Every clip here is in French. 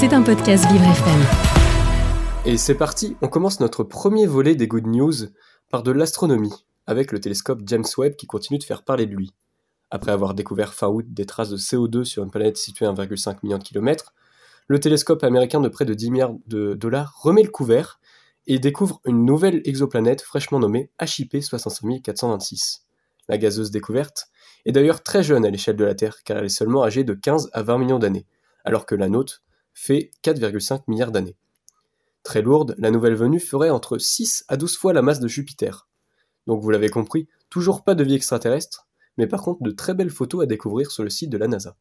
C'est un podcast Vivre FM. Et c'est parti, on commence notre premier volet des Good News par de l'astronomie, avec le télescope James Webb qui continue de faire parler de lui. Après avoir découvert fin août des traces de CO2 sur une planète située à 1,5 million de kilomètres, le télescope américain de près de 10 milliards de dollars remet le couvert et découvre une nouvelle exoplanète fraîchement nommée HIP 65426. La gazeuse découverte est d'ailleurs très jeune à l'échelle de la Terre car elle est seulement âgée de 15 à 20 millions d'années, alors que la nôtre fait 4,5 milliards d'années. Très lourde, la nouvelle venue ferait entre 6 à 12 fois la masse de Jupiter. Donc vous l'avez compris, toujours pas de vie extraterrestre, mais par contre de très belles photos à découvrir sur le site de la NASA.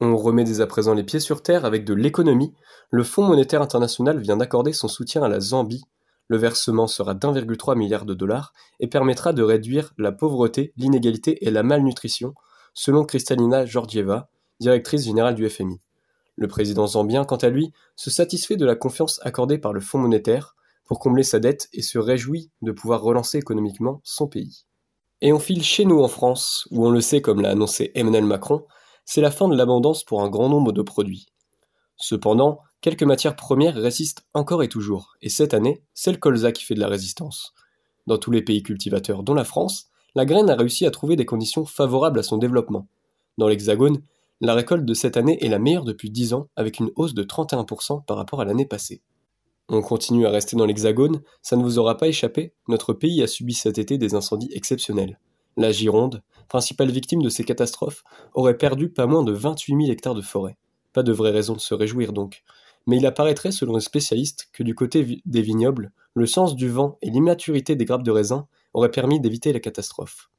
On remet dès à présent les pieds sur terre avec de l'économie. Le Fonds monétaire international vient d'accorder son soutien à la Zambie. Le versement sera d'1,3 milliard de dollars et permettra de réduire la pauvreté, l'inégalité et la malnutrition, selon Kristalina Georgieva, directrice générale du FMI. Le président zambien, quant à lui, se satisfait de la confiance accordée par le Fonds monétaire pour combler sa dette et se réjouit de pouvoir relancer économiquement son pays. Et on file chez nous en France, où on le sait comme l'a annoncé Emmanuel Macron, c'est la fin de l'abondance pour un grand nombre de produits. Cependant, quelques matières premières résistent encore et toujours, et cette année, c'est le colza qui fait de la résistance. Dans tous les pays cultivateurs, dont la France, la graine a réussi à trouver des conditions favorables à son développement. Dans l'Hexagone, la récolte de cette année est la meilleure depuis 10 ans, avec une hausse de 31% par rapport à l'année passée. On continue à rester dans l'Hexagone, ça ne vous aura pas échappé, notre pays a subi cet été des incendies exceptionnels. La Gironde, principale victime de ces catastrophes, aurait perdu pas moins de 28 000 hectares de forêt. Pas de vraie raison de se réjouir donc. Mais il apparaîtrait selon les spécialistes que du côté des vignobles, le sens du vent et l'immaturité des grappes de raisin auraient permis d'éviter la catastrophe.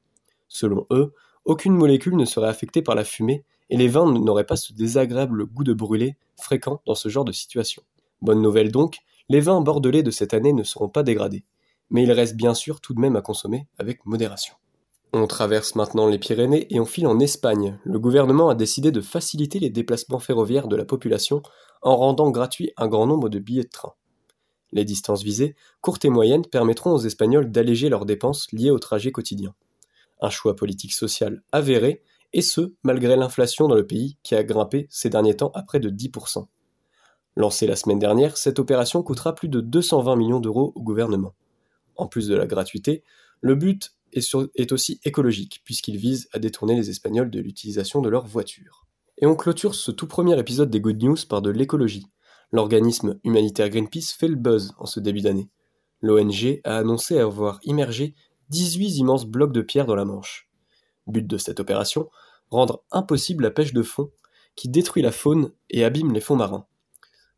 Selon eux, aucune molécule ne serait affectée par la fumée et les vins n'auraient pas ce désagréable goût de brûlé fréquent dans ce genre de situation. Bonne nouvelle donc, les vins bordelais de cette année ne seront pas dégradés, mais il reste bien sûr tout de même à consommer avec modération. On traverse maintenant les Pyrénées et on file en Espagne. Le gouvernement a décidé de faciliter les déplacements ferroviaires de la population en rendant gratuit un grand nombre de billets de train. Les distances visées, courtes et moyennes, permettront aux Espagnols d'alléger leurs dépenses liées au trajet quotidien. Un choix politique social avéré, et ce, malgré l'inflation dans le pays qui a grimpé ces derniers temps à près de 10%. Lancée la semaine dernière, cette opération coûtera plus de 220 millions d'euros au gouvernement. En plus de la gratuité, le but est, aussi écologique, puisqu'il vise à détourner les Espagnols de l'utilisation de leurs voitures. Et on clôture ce tout premier épisode des Good News par de l'écologie. L'organisme humanitaire Greenpeace fait le buzz en ce début d'année. L'ONG a annoncé avoir immergé 18 immenses blocs de pierre dans la Manche. But de cette opération, rendre impossible la pêche de fond, qui détruit la faune et abîme les fonds marins.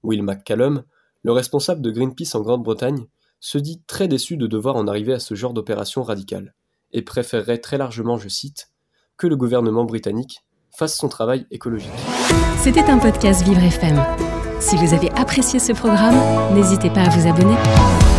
Will McCallum, le responsable de Greenpeace en Grande-Bretagne, se dit très déçu de devoir en arriver à ce genre d'opération radicale, et préférerait très largement, je cite, que le gouvernement britannique fasse son travail écologique. C'était un podcast Vivre FM. Si vous avez apprécié ce programme, n'hésitez pas à vous abonner.